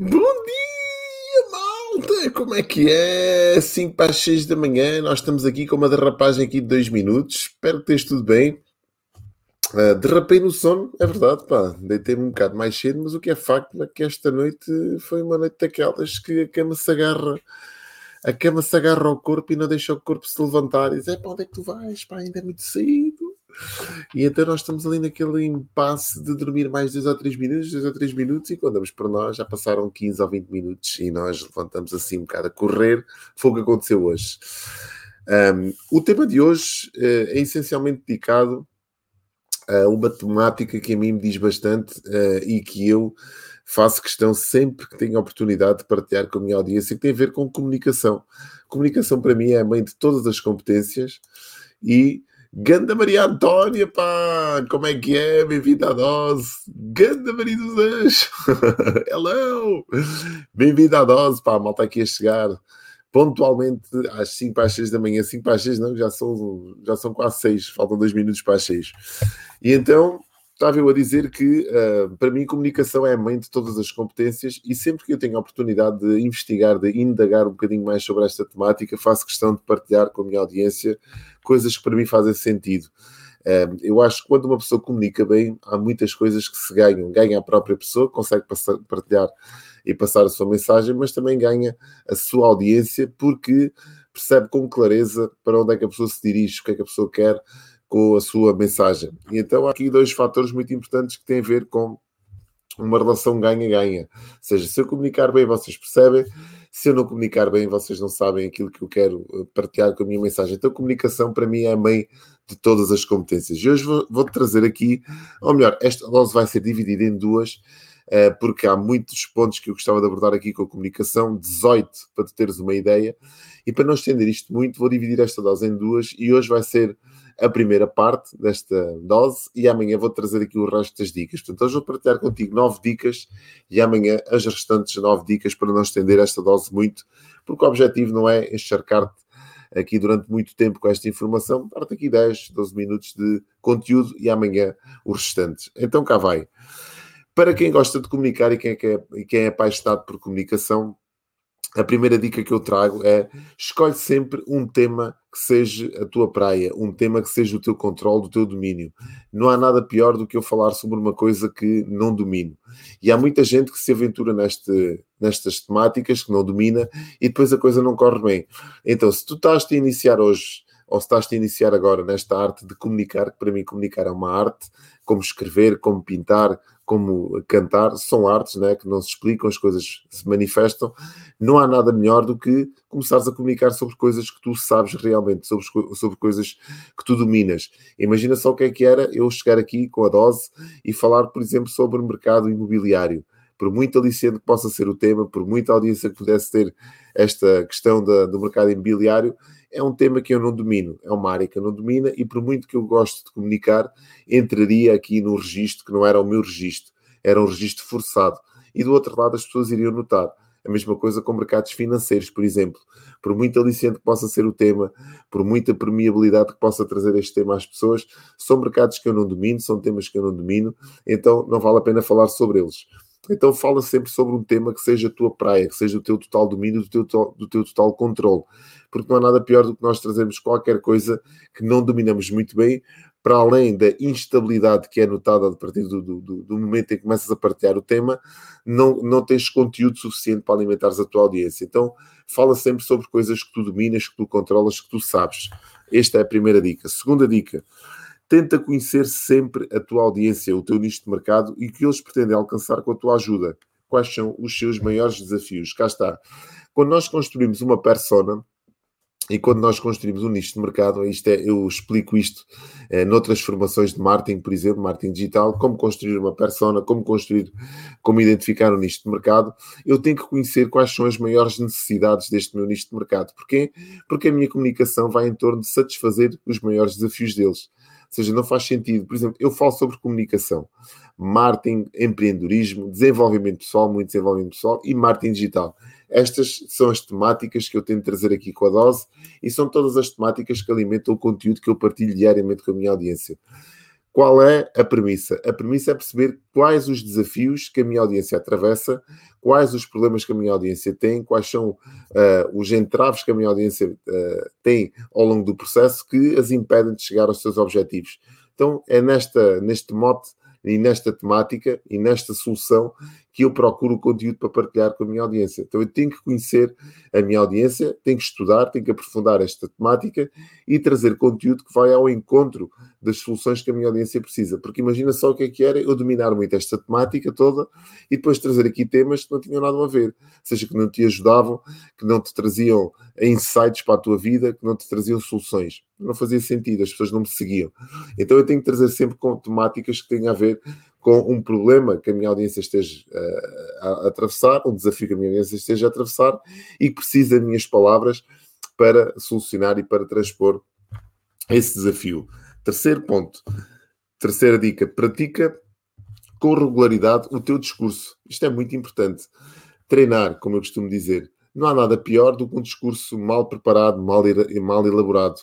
Bom dia, malta! Como é que é? 5 para as 6 da manhã, nós estamos aqui com uma derrapagem aqui de 2 minutos. Espero que esteja tudo bem. Uh, derrapei no sono, é verdade, pá. Deitei-me um bocado mais cedo, mas o que é facto é que esta noite foi uma noite daquelas que a cama se agarra, a cama se agarra ao corpo e não deixa o corpo se levantar e diz: é para onde é que tu vais? Pá, ainda é muito cedo. E então nós estamos ali naquele impasse de dormir mais 2 ou 3 minutos, 2 ou 3 minutos, e quando damos para nós já passaram 15 ou 20 minutos e nós levantamos assim um bocado a correr. Foi o que aconteceu hoje. Um, o tema de hoje uh, é essencialmente dedicado a uma temática que a mim me diz bastante uh, e que eu faço questão sempre que tenho a oportunidade de partilhar com a minha audiência, que tem a ver com comunicação. Comunicação para mim é a mãe de todas as competências e Ganda Maria Antónia, pá! Como é que é? Bem-vinda à dose! Ganda Maria dos Anjos! Hello! Bem-vinda à dose, pá! Malta aqui a chegar pontualmente às 5 para as 6 da manhã. 5 para as 6 não, já são, já são quase 6. Faltam 2 minutos para as 6. E então, estava eu a dizer que, uh, para mim, comunicação é a mãe de todas as competências e sempre que eu tenho a oportunidade de investigar, de indagar um bocadinho mais sobre esta temática, faço questão de partilhar com a minha audiência coisas que para mim fazem sentido. eu acho que quando uma pessoa comunica bem, há muitas coisas que se ganham. Ganha a própria pessoa, consegue passar, partilhar e passar a sua mensagem, mas também ganha a sua audiência porque percebe com clareza para onde é que a pessoa se dirige, o que é que a pessoa quer com a sua mensagem. E então há aqui dois fatores muito importantes que têm a ver com uma relação ganha-ganha. Ou seja, se eu comunicar bem, vocês percebem. Se eu não comunicar bem, vocês não sabem aquilo que eu quero eh, partilhar com a minha mensagem. Então, comunicação para mim é a mãe de todas as competências. E hoje vou, vou trazer aqui, ou melhor, esta dose vai ser dividida em duas, porque há muitos pontos que eu gostava de abordar aqui com a comunicação, 18 para tu teres uma ideia. E para não estender isto muito, vou dividir esta dose em duas e hoje vai ser a primeira parte desta dose e amanhã vou trazer aqui o resto das dicas. Portanto, hoje vou partilhar contigo nove dicas e amanhã as restantes nove dicas para não estender esta dose muito, porque o objetivo não é encharcar-te aqui durante muito tempo com esta informação, dar-te aqui 10, 12 minutos de conteúdo e amanhã os restantes. Então cá vai. Para quem gosta de comunicar e quem é, e quem é apaixonado por comunicação, a primeira dica que eu trago é escolhe sempre um tema que seja a tua praia, um tema que seja o teu controle, do teu domínio. Não há nada pior do que eu falar sobre uma coisa que não domino. E há muita gente que se aventura neste, nestas temáticas que não domina e depois a coisa não corre bem. Então, se tu estás a iniciar hoje ou se estás a iniciar agora nesta arte de comunicar, que para mim comunicar é uma arte, como escrever, como pintar, como cantar, são artes né, que não se explicam, as coisas se manifestam. Não há nada melhor do que começares a comunicar sobre coisas que tu sabes realmente, sobre, sobre coisas que tu dominas. Imagina só o que é que era eu chegar aqui com a dose e falar, por exemplo, sobre o mercado imobiliário. Por muito aliciente que possa ser o tema, por muita audiência que pudesse ter esta questão da, do mercado imobiliário, é um tema que eu não domino, é uma área que eu não domino e por muito que eu gosto de comunicar, entraria aqui no registro que não era o meu registro, era um registro forçado. E do outro lado as pessoas iriam notar. A mesma coisa com mercados financeiros, por exemplo. Por muito aliciente que possa ser o tema, por muita permeabilidade que possa trazer este tema às pessoas, são mercados que eu não domino, são temas que eu não domino, então não vale a pena falar sobre eles. Então fala sempre sobre um tema que seja a tua praia, que seja o teu total domínio, do teu, do teu total controle. Porque não há nada pior do que nós trazermos qualquer coisa que não dominamos muito bem, para além da instabilidade que é notada a partir do, do, do, momento em que começas a partilhar o tema, não, não tens conteúdo suficiente para alimentares a tua audiência. Então, fala sempre sobre coisas que tu dominas, que tu controlas, que tu sabes. Esta é a primeira dica. Segunda dica, tenta conhecer sempre a tua audiência, o teu nicho de mercado e o que eles pretendem alcançar com a tua ajuda. Quais são os seus maiores desafios? Cá está. Quando nós construímos uma persona, e quando nós construímos um nicho de mercado, isto é, eu explico isto eh, noutras formações de marketing, por exemplo, marketing digital, como construir uma persona, como construir, como identificar um nicho de mercado, eu tenho que conhecer quais são as maiores necessidades deste meu nicho de mercado. Porquê? Porque a minha comunicação vai em torno de satisfazer os maiores desafios deles. Seja, não faz sentido. Por exemplo, eu falo sobre comunicação, marketing, empreendedorismo, desenvolvimento pessoal, muito desenvolvimento pessoal e marketing digital. Estas são as temáticas que eu tento trazer aqui com a dose e são todas as temáticas que alimentam o conteúdo que eu partilho diariamente com a minha audiência. Qual é a premissa? A premissa é perceber quais os desafios que a minha audiência atravessa, quais os problemas que a minha audiência tem, quais são uh, os entraves que a minha audiência uh, tem ao longo do processo que as impedem de chegar aos seus objetivos. Então, é nesta, neste mote e nesta temática e nesta solução que eu procuro o conteúdo para partilhar com a minha audiência. Então eu tenho que conhecer a minha audiência, tenho que estudar, tenho que aprofundar esta temática e trazer conteúdo que vai ao encontro das soluções que a minha audiência precisa. Porque imagina só o que é que era eu dominar muito esta temática toda e depois trazer aqui temas que não tinham nada a ver, seja que não te ajudavam, que não te traziam insights para a tua vida, que não te traziam soluções. Não fazia sentido, as pessoas não me seguiam. Então eu tenho que trazer sempre com temáticas que tenham a ver com um problema que a minha audiência esteja uh, a, atravessar, um desafio que a minha audiência esteja a atravessar e precisa das minhas palavras para solucionar e para transpor esse desafio. Terceiro ponto, terceira dica: pratica com regularidade o teu discurso. Isto é muito importante. Treinar, como eu costumo dizer. Não há nada pior do que um discurso mal preparado, mal, mal elaborado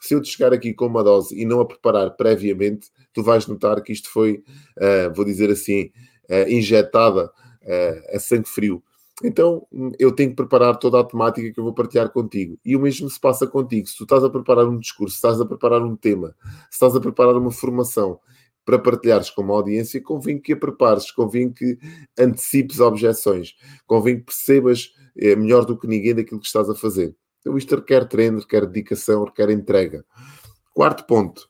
se eu te chegar aqui com uma dose e não a preparar previamente, tu vais notar que isto foi, uh, vou dizer assim, uh, injetada uh, a sangue frio. Então eu tenho que preparar toda a temática que eu vou partilhar contigo. E o mesmo se passa contigo. Se tu estás a preparar um discurso, se estás a preparar um tema, se estás a preparar uma formação para partilhares com uma audiência, convém que a prepares, convém que antecipes objeções, convém que percebas melhor do que ninguém daquilo que estás a fazer. Então isto requer treino, requer dedicação, requer entrega. Quarto ponto.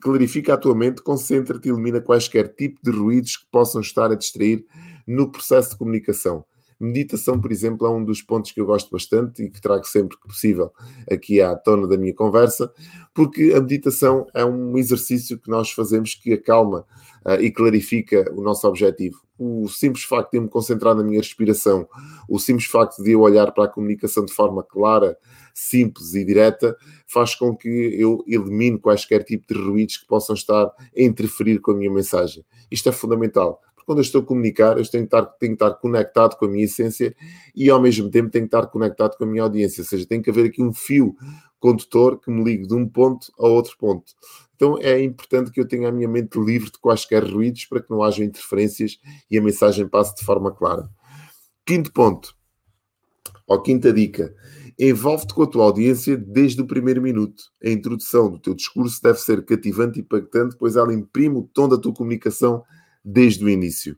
Clarifica a tua mente, concentra-te e elimina quaisquer tipo de ruídos que possam estar a distrair no processo de comunicação. Meditação, por exemplo, é um dos pontos que eu gosto bastante e que trago sempre que possível aqui à tona da minha conversa, porque a meditação é um exercício que nós fazemos que acalma uh, e clarifica o nosso objetivo. O simples facto de eu me concentrar na minha respiração, o simples facto de eu olhar para a comunicação de forma clara, simples e direta, faz com que eu elimine quaisquer tipo de ruídos que possam estar a interferir com a minha mensagem. Isto é fundamental quando eu estou a comunicar, eu tenho que, estar, tenho que estar conectado com a minha essência e ao mesmo tempo tenho que estar conectado com a minha audiência. Ou seja, tem que haver aqui um fio condutor que me ligue de um ponto a outro ponto. Então é importante que eu tenha a minha mente livre de quaisquer ruídos para que não haja interferências e a mensagem passe de forma clara. Quinto ponto, ou quinta dica, envolve-te com a tua audiência desde o primeiro minuto. A introdução do teu discurso deve ser cativante e impactante, pois ela imprime o tom da tua comunicação desde o início.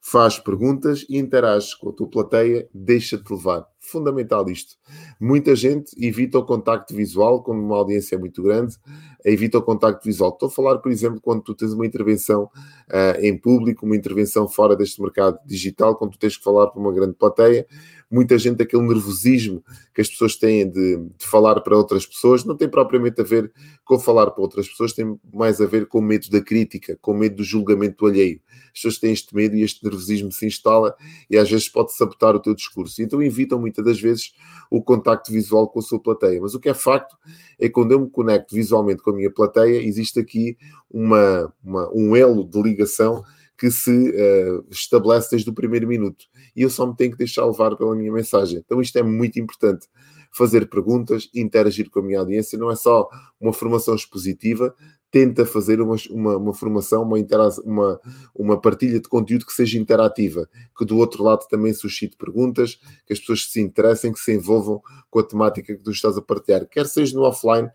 Faz perguntas e interage com a tua plateia, deixa-te levar. Fundamental isto. Muita gente evita o contacto visual quando uma audiência é muito grande, evita o contacto visual. Estou a falar, por exemplo, quando tu tens uma intervenção uh, em público, uma intervenção fora deste mercado digital, quando tu tens que falar para uma grande plateia, muita gente, aquele nervosismo que as pessoas têm de, de, falar para outras pessoas, não tem propriamente a ver com falar para outras pessoas, tem mais a ver com o medo da crítica, com o medo do julgamento alheio. As pessoas têm este medo e este nervosismo se instala e às vezes pode sabotar o teu discurso. Então evitam muitas das vezes o contacto visual com a sua plateia. Mas o que é facto é que quando eu me conecto visualmente com a minha plateia, existe aqui uma, uma um elo de ligação que se uh, estabelece desde o primeiro minuto. E eu só me tenho que deixar levar pela minha mensagem. Então isto é muito importante. Fazer perguntas, interagir com a minha audiência, não é só uma formação expositiva, tenta fazer uma, uma, uma formação, uma, uma, uma partilha de conteúdo que seja interativa, que do outro lado também suscite perguntas, que as pessoas se interessem, que se envolvam com a temática que tu estás a partilhar, quer seja no offline,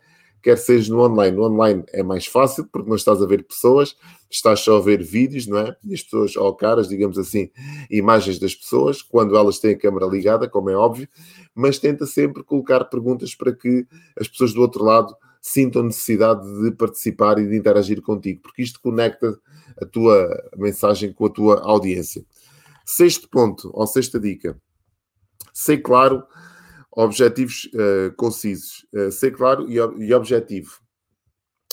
quer seja no online. No online é mais fácil, porque não estás a ver pessoas, estás só a ver vídeos, não é? E as pessoas, ou caras, digamos assim, imagens das pessoas, quando elas têm a câmera ligada, como é óbvio, mas tenta sempre colocar perguntas para que as pessoas do outro lado sintam necessidade de participar e de interagir contigo, porque isto conecta a tua mensagem com a tua audiência. Sexto ponto, ou sexta dica. Sei claro Objetivos uh, concisos. Uh, ser claro e, e objetivo.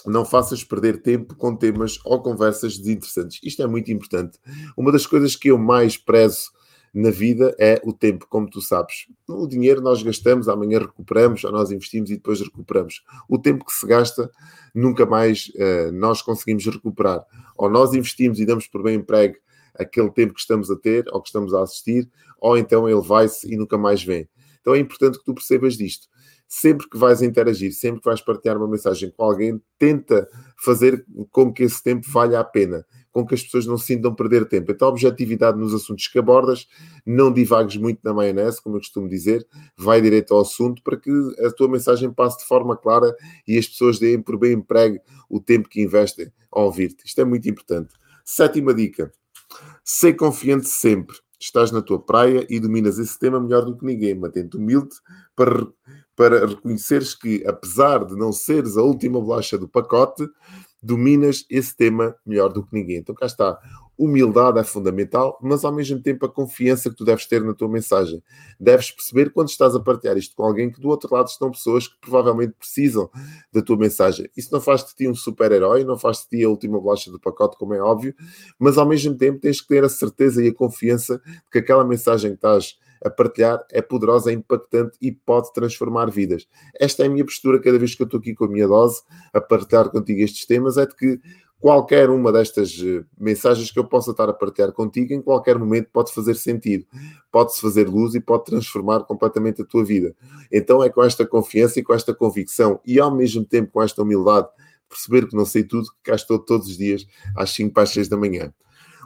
Não faças perder tempo com temas ou conversas desinteressantes. Isto é muito importante. Uma das coisas que eu mais prezo na vida é o tempo, como tu sabes. O dinheiro nós gastamos, amanhã recuperamos, ou nós investimos e depois recuperamos. O tempo que se gasta, nunca mais uh, nós conseguimos recuperar. Ou nós investimos e damos por bem emprego aquele tempo que estamos a ter ou que estamos a assistir, ou então ele vai-se e nunca mais vem. Então é importante que tu percebas disto. Sempre que vais interagir, sempre que vais partilhar uma mensagem com alguém, tenta fazer com que esse tempo valha a pena com que as pessoas não sintam perder tempo. Então, objetividade nos assuntos que abordas, não divagues muito na maionese, como eu costumo dizer, vai direito ao assunto para que a tua mensagem passe de forma clara e as pessoas deem por bem emprego o tempo que investem a ouvir-te. Isto é muito importante. Sétima dica: ser confiante sempre. Estás na tua praia e dominas esse tema melhor do que ninguém. Mantente humilde para, para reconheceres que, apesar de não seres a última bolacha do pacote, dominas esse tema melhor do que ninguém. Então cá está. Humildade é fundamental, mas ao mesmo tempo a confiança que tu deves ter na tua mensagem. Deves perceber quando estás a partilhar isto com alguém que do outro lado estão pessoas que provavelmente precisam da tua mensagem. Isso não faz de ti um super-herói, não faz de ti a última bolacha do pacote, como é óbvio, mas ao mesmo tempo tens que ter a certeza e a confiança de que aquela mensagem que estás a partilhar é poderosa, é impactante e pode transformar vidas. Esta é a minha postura cada vez que eu estou aqui com a minha dose a partilhar contigo estes temas, é de que qualquer uma destas eh, mensagens que eu possa estar a partilhar contigo, em qualquer momento pode fazer sentido, pode-se fazer luz e pode transformar completamente a tua vida. Então é com esta confiança e com esta convicção e ao mesmo tempo com esta humildade, perceber que não sei tudo, que cá estou todos os dias às 5 para as 6 da manhã.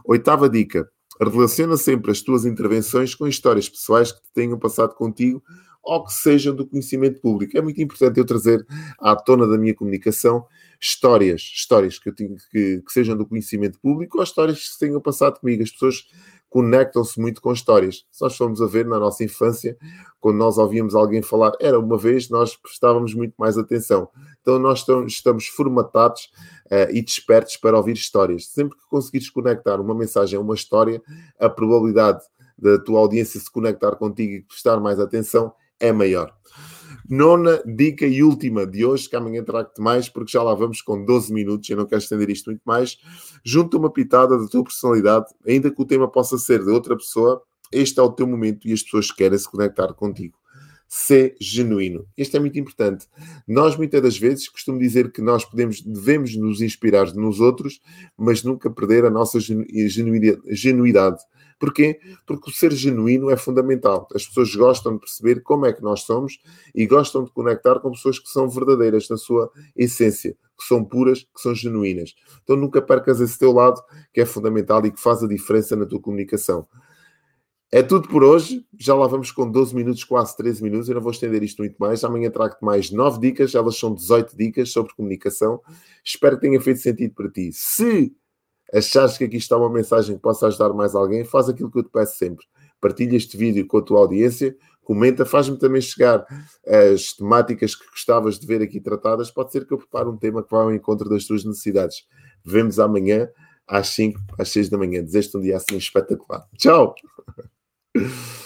Oitava dica, Relaciona sempre as tuas intervenções com histórias pessoais que te tenham passado contigo ou que sejam do conhecimento público. É muito importante eu trazer à tona da minha comunicação histórias, histórias que, eu tenho, que, que sejam do conhecimento público ou histórias que se tenham passado comigo. As pessoas conectam-se muito com histórias. Se nós formos a ver na nossa infância, quando nós ouvíamos alguém falar, era uma vez, nós prestávamos muito mais atenção. Então nós estamos formatados uh, e despertos para ouvir histórias. Sempre que conseguires conectar uma mensagem a uma história, a probabilidade da tua audiência se conectar contigo e prestar mais atenção é maior. Nona dica e última de hoje, que amanhã trago-te mais, porque já lá vamos com 12 minutos, eu não quero estender isto muito mais. Junta uma pitada da tua personalidade, ainda que o tema possa ser de outra pessoa, este é o teu momento e as pessoas querem se conectar contigo ser genuíno. Este é muito importante. Nós, muitas das vezes, costumo dizer que nós podemos, devemos nos inspirar nos outros, mas nunca perder a nossa genuidade. Porquê? Porque o ser genuíno é fundamental. As pessoas gostam de perceber como é que nós somos e gostam de conectar com pessoas que são verdadeiras na sua essência, que são puras, que são genuínas. Então nunca percas esse teu lado que é fundamental e que faz a diferença na tua comunicação. É tudo por hoje. Já lá vamos com 12 minutos, quase 13 minutos. Eu não vou estender isto muito mais. Amanhã trago-te mais 9 dicas. Elas são 18 dicas sobre comunicação. Espero que tenha feito sentido para ti. Se achares que aqui está uma mensagem que possa ajudar mais alguém, faz aquilo que eu te peço sempre. Partilha este vídeo com a tua audiência. Comenta, faz-me também chegar as temáticas que gostavas de ver aqui tratadas. Pode ser que eu prepare um tema que vá ao encontro das tuas necessidades. Vemos amanhã às 5, às 6 da manhã. Desejo-te um dia assim espetacular. Tchau!